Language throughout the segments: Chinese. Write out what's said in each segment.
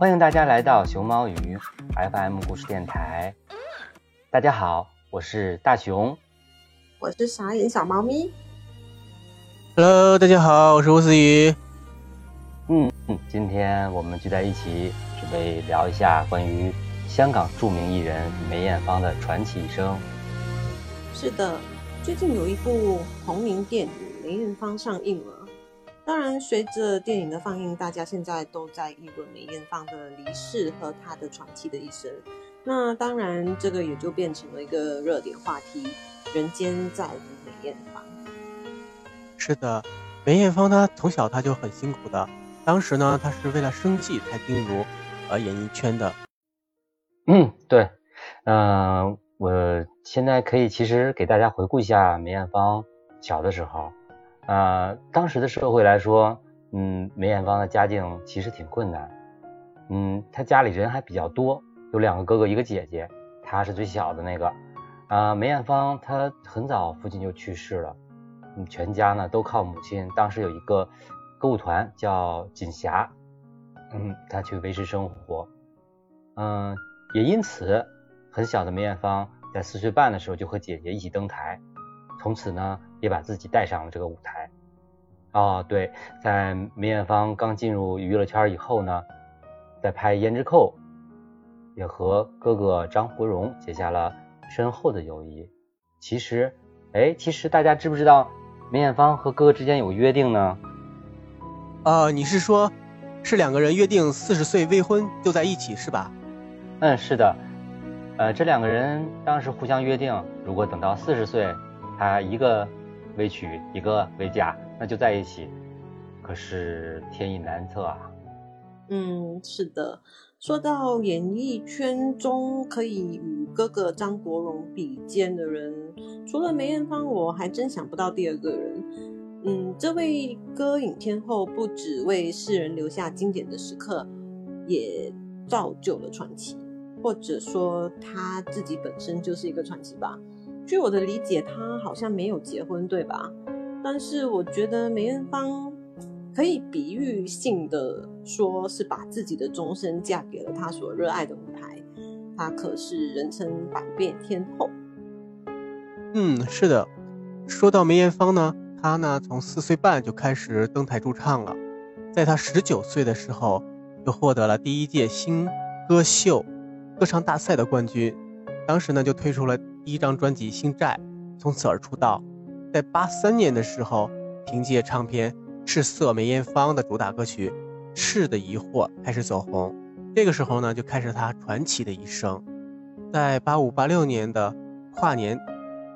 欢迎大家来到熊猫鱼 FM 故事电台。大家好，我是大熊，我是傻眼小猫咪。Hello，大家好，我是吴思雨。嗯嗯，今天我们聚在一起，准备聊一下关于香港著名艺人梅艳芳的传奇一生。是的，最近有一部同名电影《梅艳芳》上映了。当然，随着电影的放映，大家现在都在议论梅艳芳的离世和她的传奇的一生。那当然，这个也就变成了一个热点话题：人间再无梅艳芳。是的，梅艳芳她从小她就很辛苦的，当时呢，她是为了生计才进入呃演艺圈的。嗯，对，嗯，我现在可以其实给大家回顾一下梅艳芳小的时候。啊，当时的社会来说，嗯，梅艳芳的家境其实挺困难，嗯，她家里人还比较多，有两个哥哥一个姐姐，她是最小的那个。啊，梅艳芳她很早父亲就去世了，嗯，全家呢都靠母亲。当时有一个歌舞团叫锦霞，嗯，她去维持生活，嗯，也因此很小的梅艳芳在四岁半的时候就和姐姐一起登台。从此呢，也把自己带上了这个舞台。哦，对，在梅艳芳刚进入娱乐圈以后呢，在拍《胭脂扣》，也和哥哥张国荣结下了深厚的友谊。其实，哎，其实大家知不知道梅艳芳和哥哥之间有约定呢？啊，你是说，是两个人约定四十岁未婚就在一起是吧？嗯，是的。呃，这两个人当时互相约定，如果等到四十岁。他一个未娶，一个未嫁，那就在一起。可是天意难测啊。嗯，是的。说到演艺圈中可以与哥哥张国荣比肩的人，除了梅艳芳，我还真想不到第二个人。嗯，这位歌影天后不只为世人留下经典的时刻，也造就了传奇，或者说她自己本身就是一个传奇吧。据我的理解，他好像没有结婚，对吧？但是我觉得梅艳芳可以比喻性的说，是把自己的终身嫁给了他所热爱的舞台。她可是人称百变天后。嗯，是的。说到梅艳芳呢，她呢从四岁半就开始登台驻唱了，在她十九岁的时候就获得了第一届新歌秀歌唱大赛的冠军，当时呢就推出了。第一张专辑《星债》，从此而出道。在八三年的时候，凭借唱片《赤色梅艳芳》的主打歌曲《赤的疑惑》开始走红。这个时候呢，就开始他传奇的一生。在八五八六年的跨年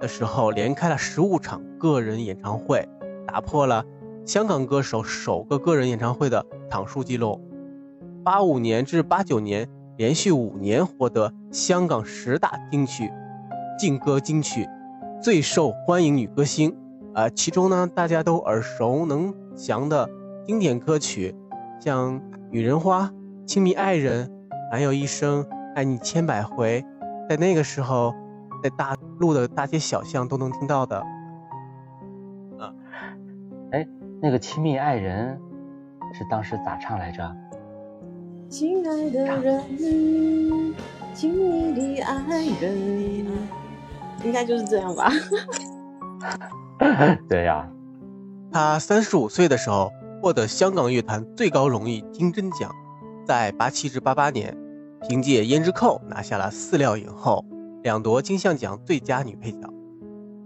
的时候，连开了十五场个人演唱会，打破了香港歌手首个个人演唱会的场数记录。八五年至八九年，连续五年获得香港十大金曲。劲歌金曲最受欢迎女歌星，啊，其中呢大家都耳熟能详的经典歌曲，像《女人花》《亲密爱人》，还有一生爱你千百回，在那个时候，在大陆的大街小巷都能听到的。啊，哎，那个《亲密爱人》是当时咋唱来着？亲爱的人，亲密的爱人。应该就是这样吧。对呀，他三十五岁的时候获得香港乐坛最高荣誉金针奖，在八七至八八年，凭借《胭脂扣》拿下了四料影后，两夺金像奖最佳女配角。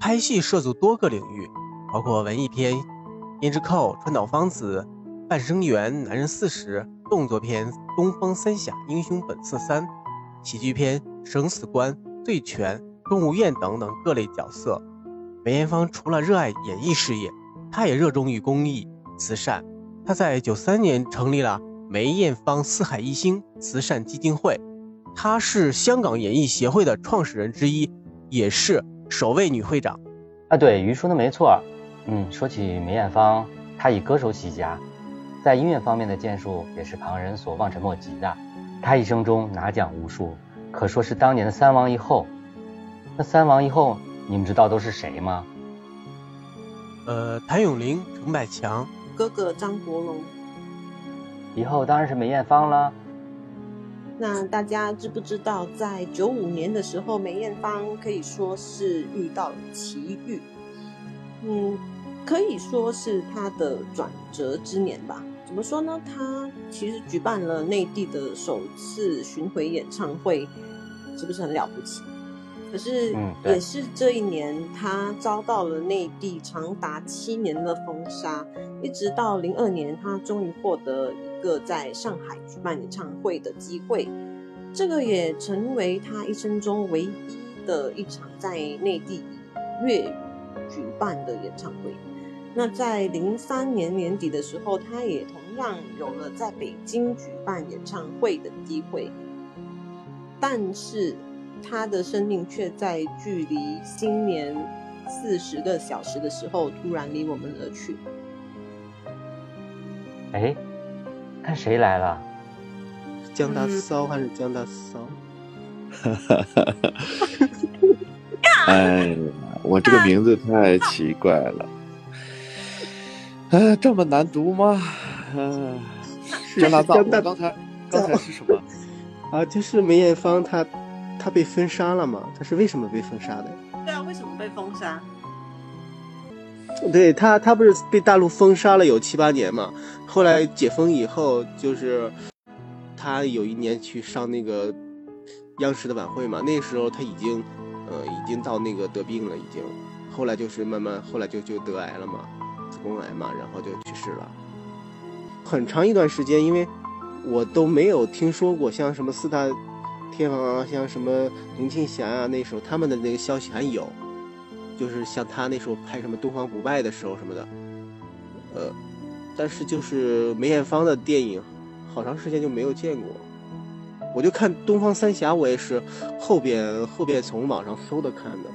拍戏涉足多个领域，包括文艺片《胭脂扣》《川岛芳子》《半生缘》《男人四十》，动作片《东方三侠英雄本色三》，喜剧片《生死关》《醉拳》。动物园等等各类角色，梅艳芳除了热爱演艺事业，她也热衷于公益慈善。她在九三年成立了梅艳芳四海一心慈善基金会，她是香港演艺协会的创始人之一，也是首位女会长。啊，对，鱼说的没错。嗯，说起梅艳芳，她以歌手起家，在音乐方面的建树也是旁人所望尘莫及的。她一生中拿奖无数，可说是当年的三王一后。那三王一后，你们知道都是谁吗？呃，谭咏麟、陈百强、哥哥张国荣。以后当然是梅艳芳了。那大家知不知道，在九五年的时候，梅艳芳可以说是遇到了奇遇，嗯，可以说是她的转折之年吧。怎么说呢？她其实举办了内地的首次巡回演唱会，是不是很了不起？可是也是这一年，他遭到了内地长达七年的封杀，一直到零二年，他终于获得一。个在上海举办演唱会的机会，这个也成为他一生中唯一的一场在内地粤语举办的演唱会。那在零三年年底的时候，他也同样有了在北京举办演唱会的机会，但是他的生命却在距离新年四十个小时的时候突然离我们而去。哎。看谁来了？江大骚还是江大骚？哈哈哈哈哈！哎呀，我这个名字太奇怪了。哎，这么难读吗？嗯，江大骚。刚才刚才是什么？啊，就是梅艳芳，她她被封杀了嘛？他是为什么被封杀的？对啊，为什么被封杀？对他，他不是被大陆封杀了有七八年嘛？后来解封以后，就是他有一年去上那个央视的晚会嘛。那时候他已经，呃，已经到那个得病了，已经。后来就是慢慢，后来就就得癌了嘛，子宫癌嘛，然后就去世了。很长一段时间，因为我都没有听说过像什么四大天王啊，像什么林青霞啊，那时候他们的那个消息还有。就是像他那时候拍什么《东方不败》的时候什么的，呃，但是就是梅艳芳的电影，好长时间就没有见过。我就看《东方三侠》，我也是后边后边从网上搜的看的。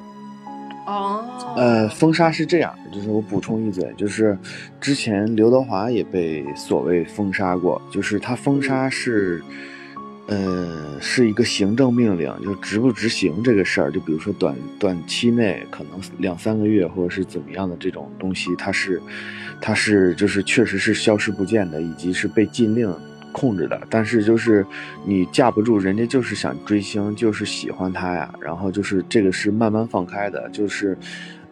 哦。呃，封杀是这样，就是我补充一嘴，就是之前刘德华也被所谓封杀过，就是他封杀是。呃，是一个行政命令，就执不执行这个事儿，就比如说短短期内可能两三个月或者是怎么样的这种东西，它是，它是就是确实是消失不见的，以及是被禁令控制的。但是就是你架不住人家就是想追星，就是喜欢他呀，然后就是这个是慢慢放开的。就是，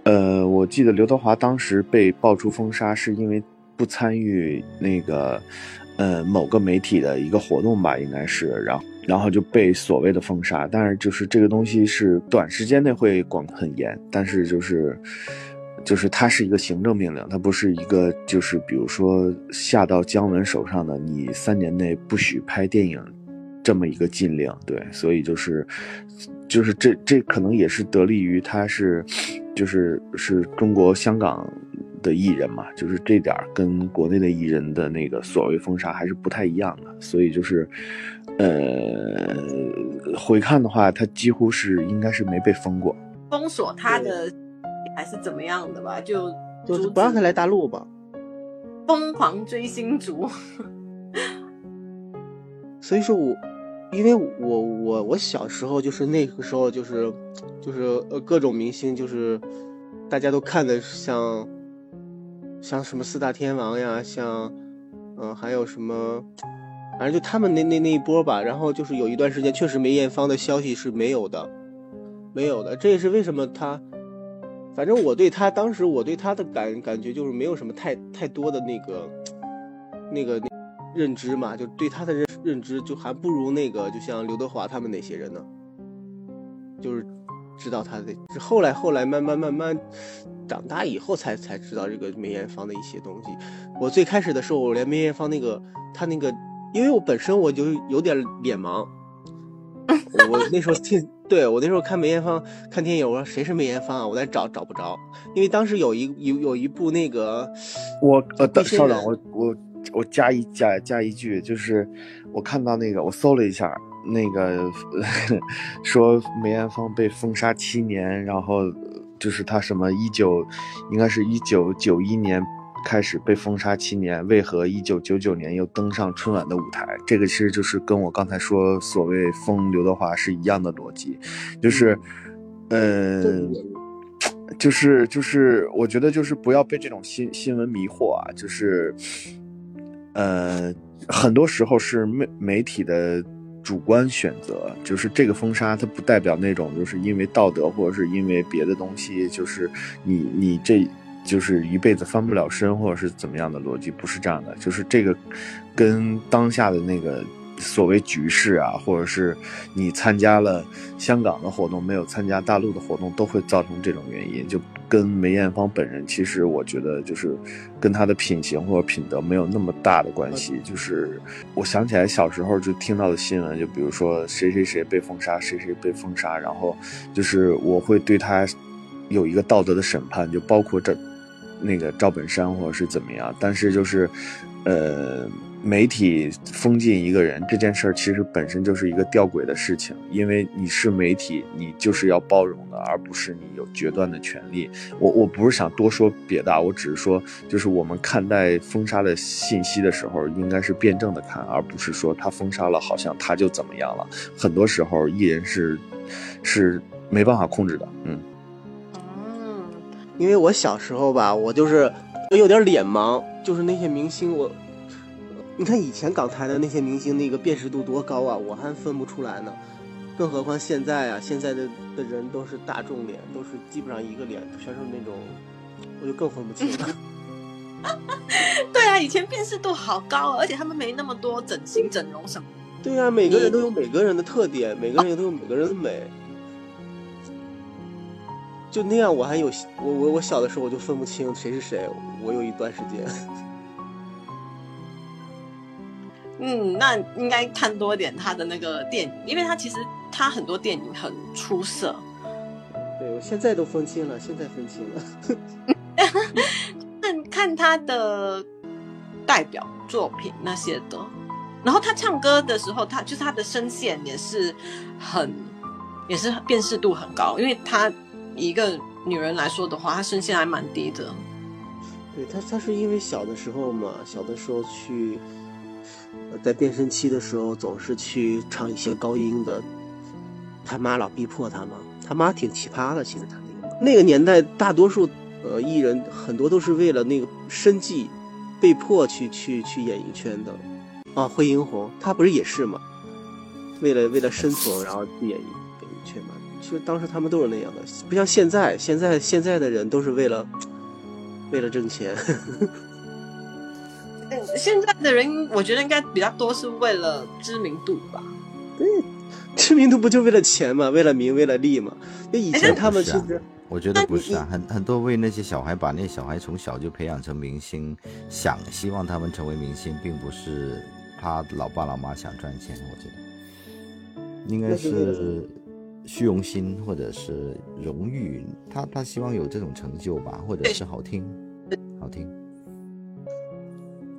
呃，我记得刘德华当时被爆出封杀，是因为不参与那个。呃，某个媒体的一个活动吧，应该是，然后然后就被所谓的封杀，但是就是这个东西是短时间内会管很严，但是就是就是它是一个行政命令，它不是一个就是比如说下到姜文手上的你三年内不许拍电影这么一个禁令，对，所以就是就是这这可能也是得力于他是就是是中国香港。的艺人嘛，就是这点儿跟国内的艺人的那个所谓封杀还是不太一样的，所以就是，呃，回看的话，他几乎是应该是没被封过，封锁他的还是怎么样的吧，就就不让他来大陆吧，疯狂追星族，所以说我，因为我我我小时候就是那个时候就是就是呃各种明星就是大家都看的像。像什么四大天王呀，像，嗯，还有什么，反正就他们那那那一波吧。然后就是有一段时间，确实梅艳芳的消息是没有的，没有的。这也是为什么他，反正我对他当时我对他的感感觉就是没有什么太太多的那个，那个认知嘛，就对他的认认知就还不如那个，就像刘德华他们那些人呢，就是知道他的。后来后来慢慢慢慢。长大以后才才知道这个梅艳芳的一些东西。我最开始的时候，我连梅艳芳那个她那个，因为我本身我就有点脸盲，我那时候听，对我那时候看梅艳芳看电影，我说谁是梅艳芳啊？我在找找不着，因为当时有一有有一部那个，我呃等稍等，我我我加一加加一句，就是我看到那个我搜了一下，那个 说梅艳芳被封杀七年，然后。就是他什么一九，应该是一九九一年开始被封杀七年，为何一九九九年又登上春晚的舞台？这个其实就是跟我刚才说所谓封刘德华是一样的逻辑，就是，呃，就是就是我觉得就是不要被这种新新闻迷惑啊，就是，呃，很多时候是媒媒体的主观选择，就是这个封杀，它不代表那种就是因为道德或者是因为别的东西，就是你你这就是一辈子翻不了身或者是怎么样的逻辑，不是这样的，就是这个跟当下的那个。所谓局势啊，或者是你参加了香港的活动，没有参加大陆的活动，都会造成这种原因。就跟梅艳芳本人，其实我觉得就是跟她的品行或者品德没有那么大的关系。就是我想起来小时候就听到的新闻，就比如说谁谁谁被封杀，谁谁被封杀，然后就是我会对他有一个道德的审判，就包括这那个赵本山或者是怎么样。但是就是，呃。媒体封禁一个人这件事儿，其实本身就是一个吊诡的事情，因为你是媒体，你就是要包容的，而不是你有决断的权利。我我不是想多说别的，我只是说，就是我们看待封杀的信息的时候，应该是辩证的看，而不是说他封杀了，好像他就怎么样了。很多时候，艺人是是没办法控制的。嗯，嗯，因为我小时候吧，我就是有点脸盲，就是那些明星我。你看以前港台的那些明星，那个辨识度多高啊，我还分不出来呢，更何况现在啊，现在的的人都是大众脸，都是基本上一个脸，全是那种，我就更分不清了。对啊，以前辨识度好高，而且他们没那么多整形整容什么。对啊，每个人都有每个人的特点，每个人都有每个人的美。就那样，我还有我我我小的时候我就分不清谁是谁，我有一段时间。嗯，那应该看多点他的那个电影，因为他其实他很多电影很出色。对，我现在都分清了，现在分清了。看看他的代表作品那些的，然后他唱歌的时候，他就是他的声线也是很，也是辨识度很高，因为他一个女人来说的话，她声线还蛮低的。对他，他是因为小的时候嘛，小的时候去。在变声期的时候，总是去唱一些高音的，他妈老逼迫他嘛。他妈挺奇葩的，其实他那个那个年代，大多数呃艺人很多都是为了那个生计，被迫去去去演艺圈的。啊，惠英红，她不是也是吗？为了为了生存，然后去演艺演艺圈嘛。其实当时他们都是那样的，不像现在，现在现在的人都是为了为了挣钱。呵呵现在的人，我觉得应该比较多是为了知名度吧。对，知名度不就为了钱嘛？为了名，为了利嘛？就以前他们其实，我觉得不是啊，很很多为那些小孩，把那些小孩从小就培养成明星，想希望他们成为明星，并不是他老爸老妈想赚钱。我觉得应该是虚荣心或者是荣誉，他他希望有这种成就吧，或者是好听，好听。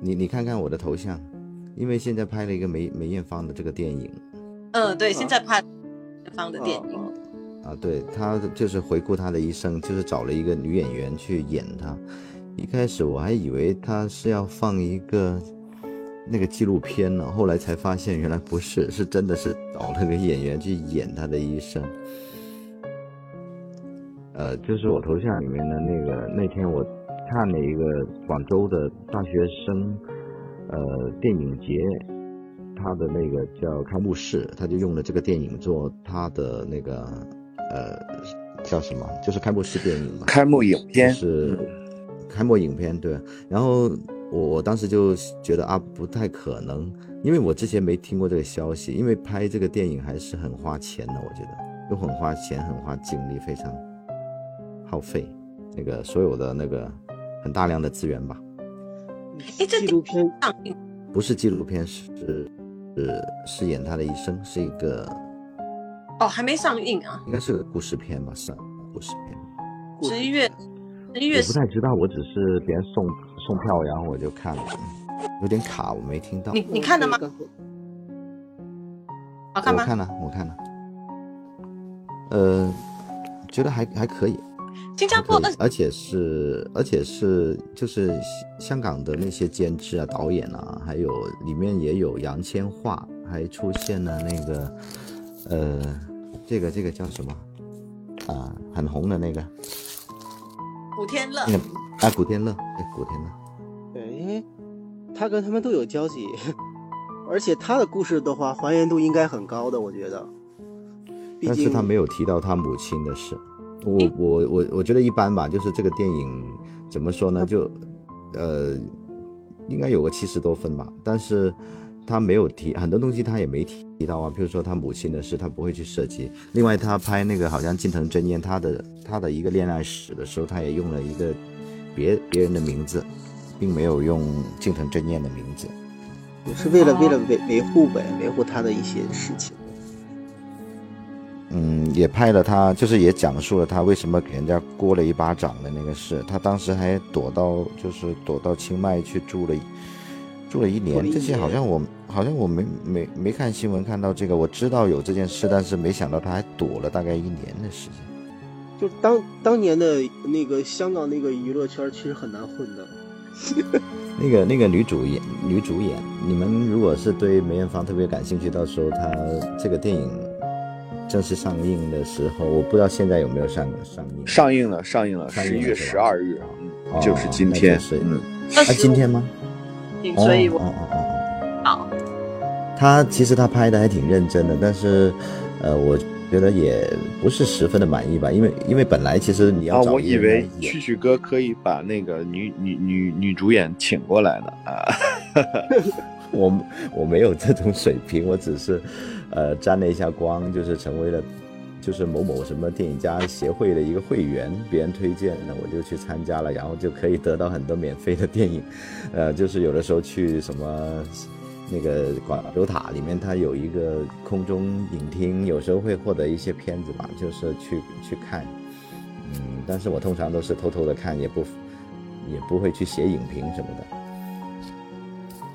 你你看看我的头像，因为现在拍了一个梅梅艳芳的这个电影。嗯，对，现在拍芳的电影。啊，对，他就是回顾他的一生，就是找了一个女演员去演他。一开始我还以为他是要放一个那个纪录片呢，后来才发现原来不是，是真的是找了个演员去演他的一生。呃，就是我头像里面的那个，那天我。看了一个广州的大学生，呃，电影节，他的那个叫开幕式，他就用了这个电影做他的那个，呃，叫什么？就是开幕式电影嘛。开幕影片是开幕影片，对。然后我我当时就觉得啊，不太可能，因为我之前没听过这个消息，因为拍这个电影还是很花钱的，我觉得又很花钱，很花精力，非常耗费，那个所有的那个。很大量的资源吧。哎，这纪录片上映不是纪录片，是是是演他的一生，是一个哦，还没上映啊？应该是个故事片吧？是故事片。十一月，十一月。我不太知道，我只是别人送送票，然后我就看了，有点卡，我没听到。你你看了吗？好看吗？我看了，我看了。呃，觉得还还可以。新加坡，而且是，而且是，就是香港的那些监制啊、导演啊，还有里面也有杨千嬅，还出现了那个，呃，这个这个叫什么啊？很红的那个古天乐。啊，古天乐，对，古天乐。对，因为他跟他们都有交集，而且他的故事的话，还原度应该很高的，我觉得。毕竟但是他没有提到他母亲的事。我我我我觉得一般吧，就是这个电影怎么说呢？就呃，应该有个七十多分吧。但是他没有提很多东西，他也没提到啊。比如说他母亲的事，他不会去涉及。另外，他拍那个好像近藤真彦他的他的一个恋爱史的时候，他也用了一个别别人的名字，并没有用近藤真彦的名字。也是为了为了维维护呗，维护他的一些事情。嗯，也拍了他，就是也讲述了他为什么给人家掴了一巴掌的那个事。他当时还躲到，就是躲到清迈去住了，住了一年。这些好像我好像我没没没看新闻看到这个，我知道有这件事，但是没想到他还躲了大概一年的时间。就当当年的那个香港那个娱乐圈，其实很难混的。那个那个女主演女主演，你们如果是对梅艳芳特别感兴趣，到时候她这个电影。正式上映的时候，我不知道现在有没有上上映。上映了，上映了，十一月十二日啊，嗯，就是今天，是嗯，啊，今天吗？所以，我哦哦哦好。他其实他拍的还挺认真的，但是，呃，我觉得也不是十分的满意吧，因为因为本来其实你要啊，我以为蛐蛐哥可以把那个女女女女主演请过来呢啊，我我没有这种水平，我只是。呃，沾了一下光，就是成为了，就是某某什么电影家协会的一个会员，别人推荐，那我就去参加了，然后就可以得到很多免费的电影。呃，就是有的时候去什么那个广州塔里面，它有一个空中影厅，有时候会获得一些片子吧，就是去去看。嗯，但是我通常都是偷偷的看，也不也不会去写影评什么的。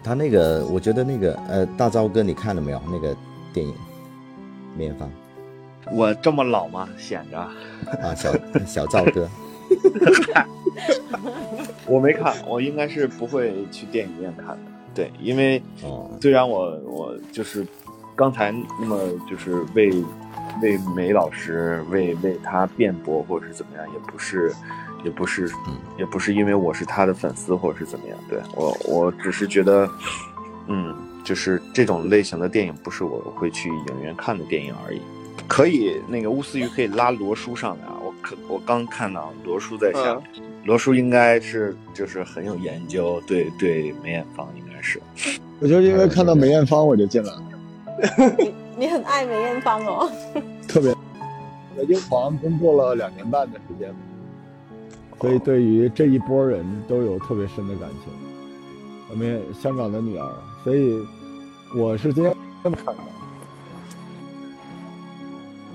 他那个，我觉得那个呃，大钊哥，你看了没有？那个。电影，梅艳芳，我这么老吗？显着啊，小小赵哥，我没看，我应该是不会去电影院看的。对，因为虽然我我就是刚才那么就是为为梅老师为为他辩驳或者是怎么样，也不是也不是也不是因为我是他的粉丝或者是怎么样。对我我只是觉得，嗯。就是这种类型的电影，不是我会去影院看的电影而已。可以，那个乌思雨可以拉罗叔上来啊！我可我刚看到罗叔在下，罗叔应该是就是很有研究，对对，梅艳芳应该是。我就因为看到梅艳芳我就进来了。你你很爱梅艳芳哦。特别，在英皇工作了两年半的时间，所以对于这一波人都有特别深的感情。我们香港的女儿，所以。我是今天这么看的，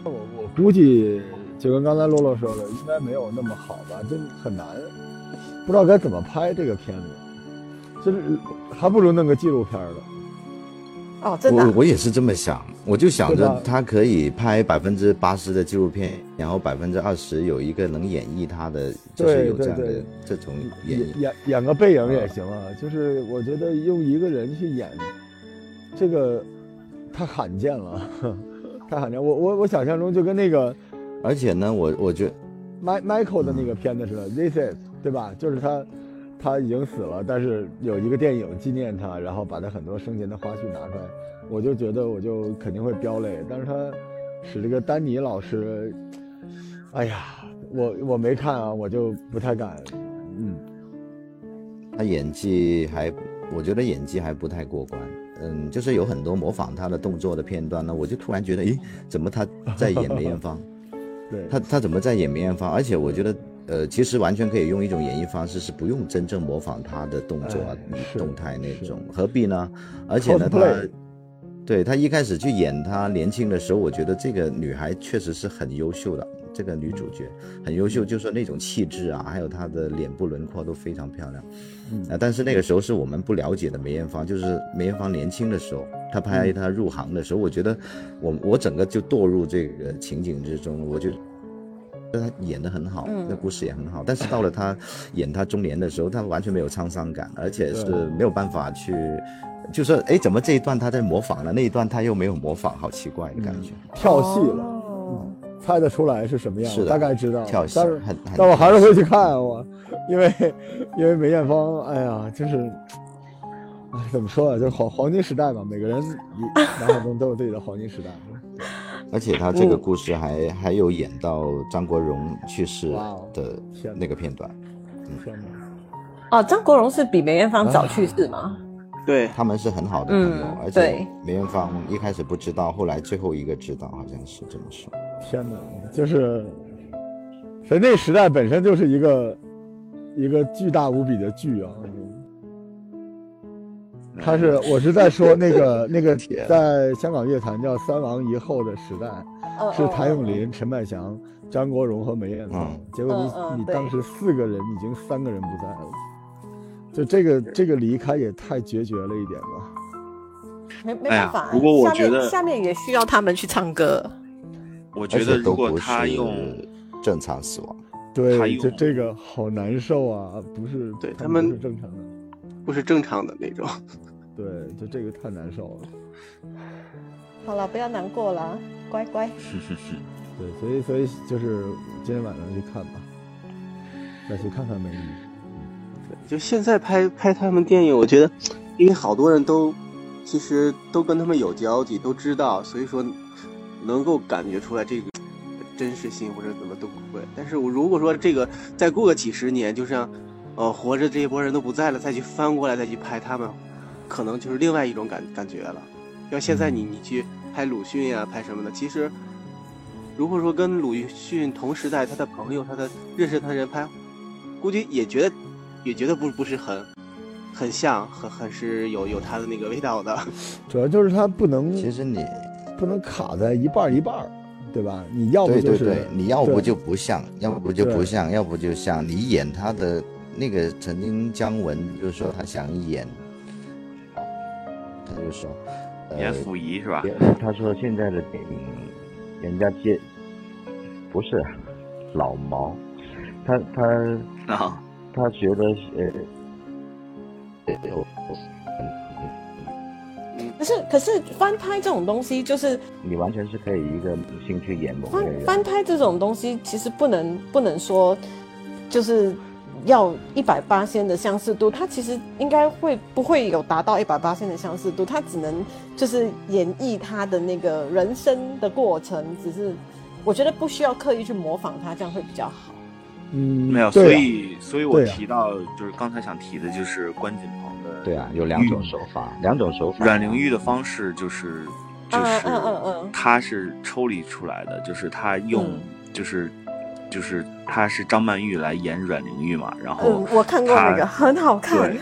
我我估计就跟刚才洛洛说的，应该没有那么好吧，就很难，不知道该怎么拍这个片子，就是还不如弄个纪录片的。哦，真的。我我也是这么想，我就想着他可以拍百分之八十的纪录片，然后百分之二十有一个能演绎他的，就是有这样的这种演演演个背影也行啊。就是我觉得用一个人去演。这个太罕见了，太罕见。我我我想象中就跟那个，而且呢，我我觉，My Michael 的那个片子似的，This is 对吧？就是他他已经死了，但是有一个电影纪念他，然后把他很多生前的花絮拿出来，我就觉得我就肯定会飙泪。但是他使这个丹尼老师，哎呀，我我没看啊，我就不太敢。嗯，他演技还，我觉得演技还不太过关。嗯，就是有很多模仿他的动作的片段呢，我就突然觉得，诶，怎么他在演梅艳芳？对，他他怎么在演梅艳芳？而且我觉得，呃，其实完全可以用一种演绎方式，是不用真正模仿他的动作啊、动态那种，何必呢？而且呢，他，对他一开始去演她年轻的时候，我觉得这个女孩确实是很优秀的。这个女主角很优秀，就是那种气质啊，还有她的脸部轮廓都非常漂亮。啊，但是那个时候是我们不了解的梅艳芳，就是梅艳芳年轻的时候，她拍她入行的时候，我觉得我我整个就堕入这个情景之中，我就她演的很好，那故事也很好。但是到了她演她中年的时候，她完全没有沧桑感，而且是没有办法去，就说哎，怎么这一段她在模仿了，那一段她又没有模仿，好奇怪的感觉，跳戏了。猜得出来是什么样，大概知道，但是但我还是会去看我，因为因为梅艳芳，哎呀，就是哎，怎么说啊？就是黄黄金时代嘛，每个人脑海中都有自己的黄金时代。而且他这个故事还、还有演到张国荣去世的那个片段！哦，张国荣是比梅艳芳早去世吗？对，他们是很好的朋友，嗯而且梅艳芳一开始不知道，后来最后一个知道，好像是这么说。天哪！就是，所以那时代本身就是一个一个巨大无比的剧啊。他是，我是在说那个 那个在香港乐坛叫三王一后的时代，嗯是谭咏麟、陈百祥、张国荣和梅艳芳。嗯结果你、你当时四个人已经三个人不在了，就这个这个离开也太决绝了一点吧。没没办法。不过我下面觉得下面也需要他们去唱歌。我觉得如果他用正常死亡，对，用就这个好难受啊，不是对他们不是正常的。不是正常的那种。对，就这个太难受了。好了，不要难过了，乖乖。是是是对，所以所以就是今天晚上去看吧，再去看看美女。对就现在拍拍他们电影，我觉得，因为好多人都其实都跟他们有交集，都知道，所以说能够感觉出来这个真实性或者怎么都不会。但是我如果说这个再过个几十年，就像呃活着这一波人都不在了，再去翻过来再去拍他们，可能就是另外一种感感觉了。要现在你你去拍鲁迅呀、拍什么的，其实如果说跟鲁迅同时代，他的朋友、他的认识他的人拍，估计也觉得也觉得不不是很很像，很很是有有他的那个味道的。主要就是它不能，其实你不能卡在一半一半儿，对吧？你要不就是对对对，你要不就不像，要不就不像，要不就像。你演他的那个曾经姜文就是说他想演，他就说，呃演溥仪是吧？他说现在的电影，人家接不是老毛，他他啊，他觉得呃，呃有可是可是翻拍这种东西，就是你完全是可以一个明星去演某个翻人，翻拍这种东西，其实不能不能说就是要一百八仙的相似度，它其实应该会不会有达到一百八仙的相似度，它只能就是演绎他的那个人生的过程，只是我觉得不需要刻意去模仿他，这样会比较好。嗯，没有，所以所以我提到就是刚才想提的就是关锦鹏的对啊，有两种手法，两种手法。阮玲玉的方式就是就是嗯嗯嗯。嗯他是抽离出来的，就是他用嗯。就是就是他是张曼玉来演阮玲玉嘛，然后嗯，我看过那个，很好看。对。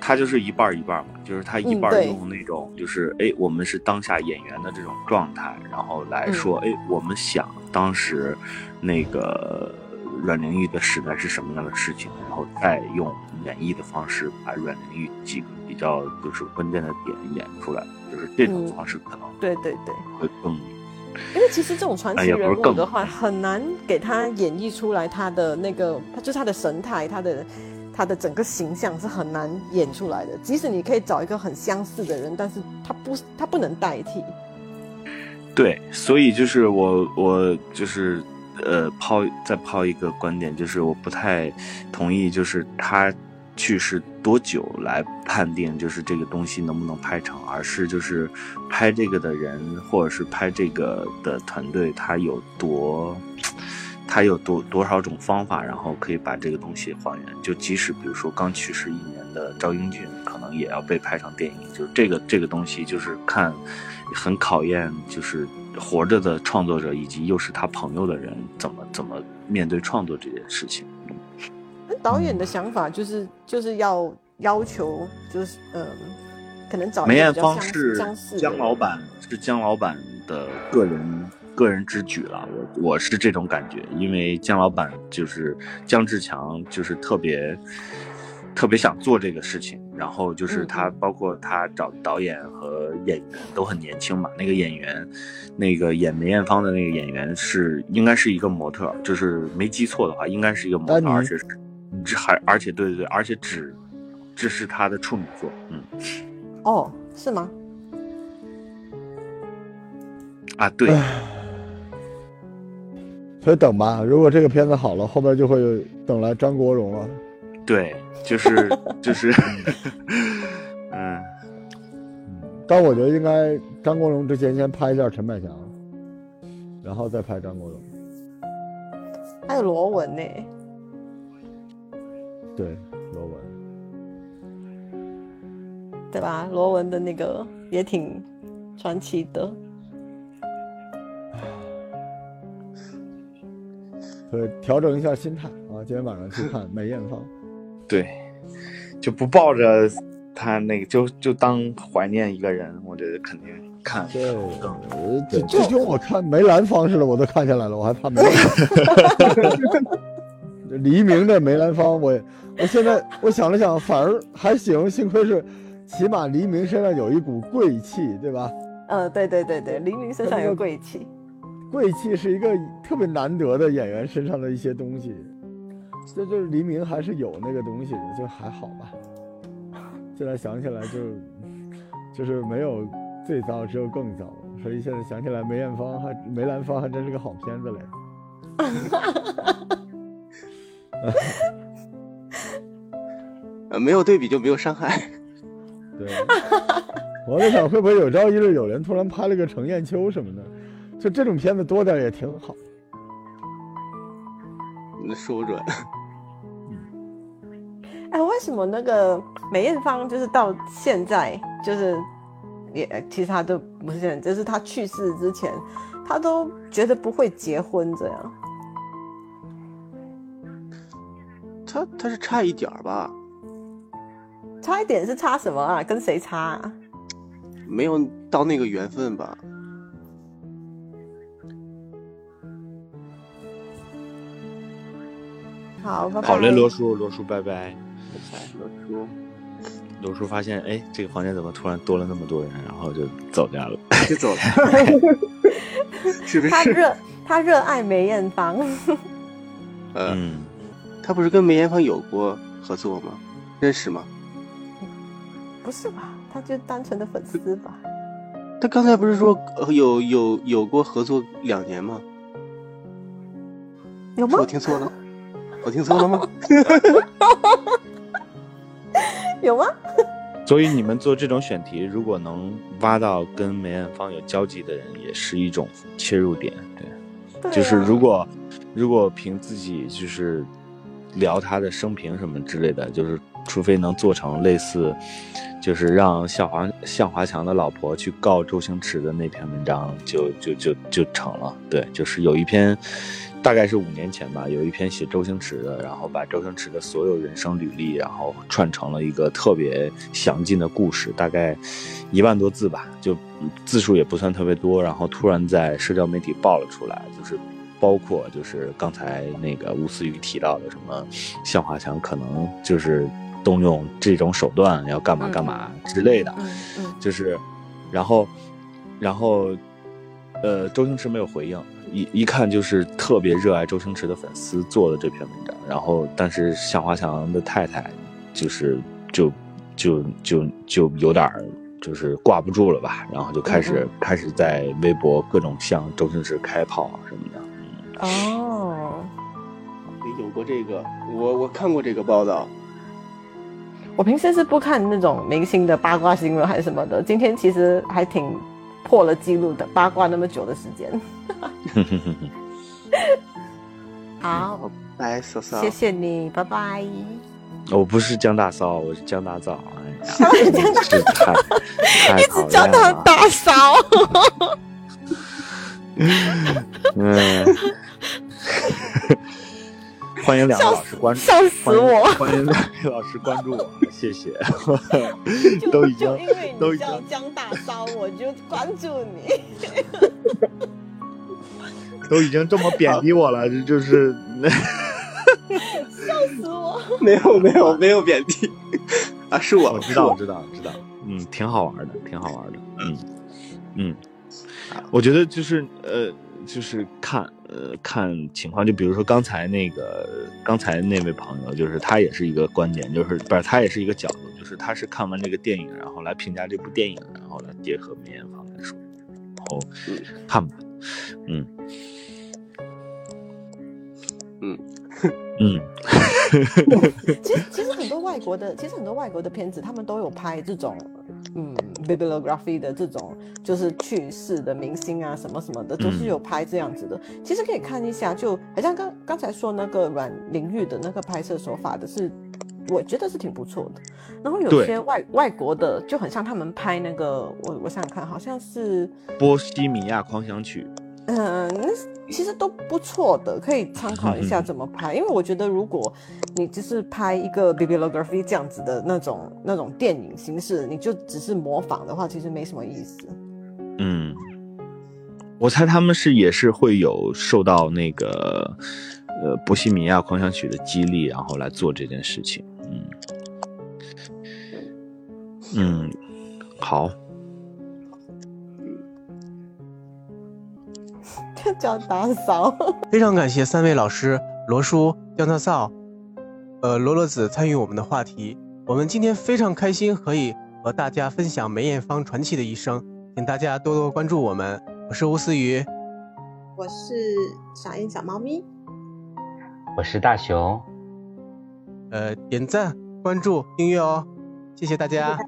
他就是一半一半嘛，就是他一半用那种就是哎，我们是当下演员的这种状态，然后来说嗯哎，我们想当时那个阮玲玉的时代是什么样的事情，然后再用演绎的方式把阮玲玉几个比较就是关键的点演出来，就是这种嗯方式可能对对对。会更因为其实这种传奇人物的话，很难给他演绎出来他的那个，他就是他的神态，他的他的整个形象是很难演出来的。即使你可以找一个很相似的人，但是他不他不能代替。对，所以就是我我就是呃抛再抛一个观点，就是我不太同意，就是他去世多久来判定就是这个东西能不能拍成，而是就是拍这个的人或者是拍这个的团队，他有多。他有多多少种方法，然后可以把这个东西还原。就即使比如说刚去世一年的赵英俊，可能也要被拍成电影。就是这个这个东西，就是看很考验，就是活着的创作者以及又是他朋友的人怎么怎么面对创作这件事情。那导演的想法就是就是要要求就是嗯，可能找梅艳芳是姜老板，是姜老板的个人个人之举了，我我是这种感觉，因为姜老板就是姜志强，就是特别特别想做这个事情，然后就是嗯他包括他找导演和演员都很年轻嘛，那个演员，那个演梅艳芳的那个演员是应该是一个模特，就是没记错的话，应该是一个模特而且是只还而且对对对，而且只这是他的处女作，嗯哦，是吗？啊对。所以等吧，如果这个片子好了，后边就会等来张国荣了。对，就是就是，嗯，但我觉得应该张国荣之前先拍一下陈百强，然后再拍张国荣。还有罗文呢，对，罗文。对吧？罗文的那个也挺传奇的。所以调整一下心态啊，今天晚上去看梅艳芳。对，就不抱着他那个，就就当怀念一个人，我觉得肯定看对，更呃这这就我看梅兰芳似的，我都看下来了，我还怕梅兰芳。黎明的梅兰芳，我我现在我想了想，反而还行，幸亏是，起码黎明身上有一股贵气，对吧？呃，对对对对，黎明身上有贵气。贵气是一个特别难得的演员身上的一些东西，这就是黎明还是有那个东西的，就还好吧。现在想起来就就是没有最糟，只有更糟，所以现在想起来梅艳芳还梅兰芳还真是个好片子嘞。呃，没有对比就没有伤害。对，我在想会不会有朝一日有人突然拍了个程砚秋什么的，就这种片子多点也挺好。那说不准。哎，为什么那个梅艳芳就是到现在就是也其实她都不是现在，就是她去世之前，她都觉得不会结婚这样。他他是差一点儿吧？差一点是差什么啊？跟谁差、啊？没有到那个缘分吧？好，拜拜。好嘞，罗叔，罗叔，拜拜。罗叔，罗叔发现，哎，这个房间怎么突然多了那么多人，然后就走掉了。就走了。是不是？他热他热爱梅艳芳。呃，嗯，他不是跟梅艳芳有过合作吗？认识吗？不是吧？他就单纯的粉丝吧。他刚才不是说呃有有有过合作两年吗？有吗我？听错了？我听错了吗？有吗？所以你们做这种选题，如果能挖到跟梅艳芳有交集的人，也是一种切入点。对，对啊就是如果如果凭自己就是聊她的生平什么之类的，就是除非能做成类似，就是让向华向华强的老婆去告周星驰的那篇文章，就就就就成了。对，就是有一篇。大概是五年前吧，有一篇写周星驰的，然后把周星驰的所有人生履历，然后串成了一个特别详尽的故事，大概一万多字吧，就字数也不算特别多。然后突然在社交媒体爆了出来，就是包括就是刚才那个吴思雨提到的什么向华强可能就是动用这种手段要干嘛干嘛之类的，嗯嗯就是，然后，然后，呃，周星驰没有回应，一一看就是特别热爱周星驰的粉丝做的这篇文章。然后，但是向华强的太太就是就就就就有点儿就是挂不住了吧，然后就开始、开始在微博各种向周星驰开炮啊什么的。哦，有过这个，我我看过这个报道。我平时是不看那种明星的八卦新闻还是什么的，今天其实还挺破了记录的，八卦那么久的时间。好，拜，嫂嫂。谢谢你，拜拜。我不是江大嫂，我是江大嫂。哎呀，江大真是太太一直叫他。大嫂。嗯，欢迎两位老师关注，笑死我欢迎两位老师关注我，谢谢。都已经因为都已经你叫江大骚，我就关注你。都已经这么贬低我了，这就是 笑死我！没有没有没有贬低啊，是我，我知道，我我知道，知道，嗯，挺好玩的，挺好玩的，嗯嗯，我觉得就是呃，就是看呃看情况，就比如说刚才那个刚才那位朋友，就是他也是一个观点，就是不是他也是一个角度，就是他是看完这个电影，然后来评价这部电影，然后来结合梅艳芳来说，然后看吧，嗯。嗯。嗯，其实其实很多外国的，其实很多外国的片子，他们都有拍这种，嗯，bibliography 的这种就是去世的明星啊什么什么的，都是有拍这样子的。其实可以看一下，就好像刚刚才说那个阮玲玉的那个拍摄手法的是，我觉得是挺不错的。然后有些外外国的就很像他们拍那个，我我想想看，好像是波西米亚狂想曲，嗯，那其实都不错的，可以参考一下怎么拍。因为我觉得，如果你就是拍一个 bibliography 这样子的那种那种电影形式，你就只是模仿的话，其实没什么意思。嗯，我猜他们是也是会有受到那个呃波西米亚狂想曲的激励，然后来做这件事情。嗯嗯，好，叫打扫。非常感谢三位老师罗叔、江大嫂、呃罗罗子参与我们的话题。我们今天非常开心，可以和大家分享梅艳芳传奇的一生，请大家多多关注我们。我是吴思雨，我是小英小猫咪，我是大熊。呃，点赞、关注、订阅哦，谢谢大家。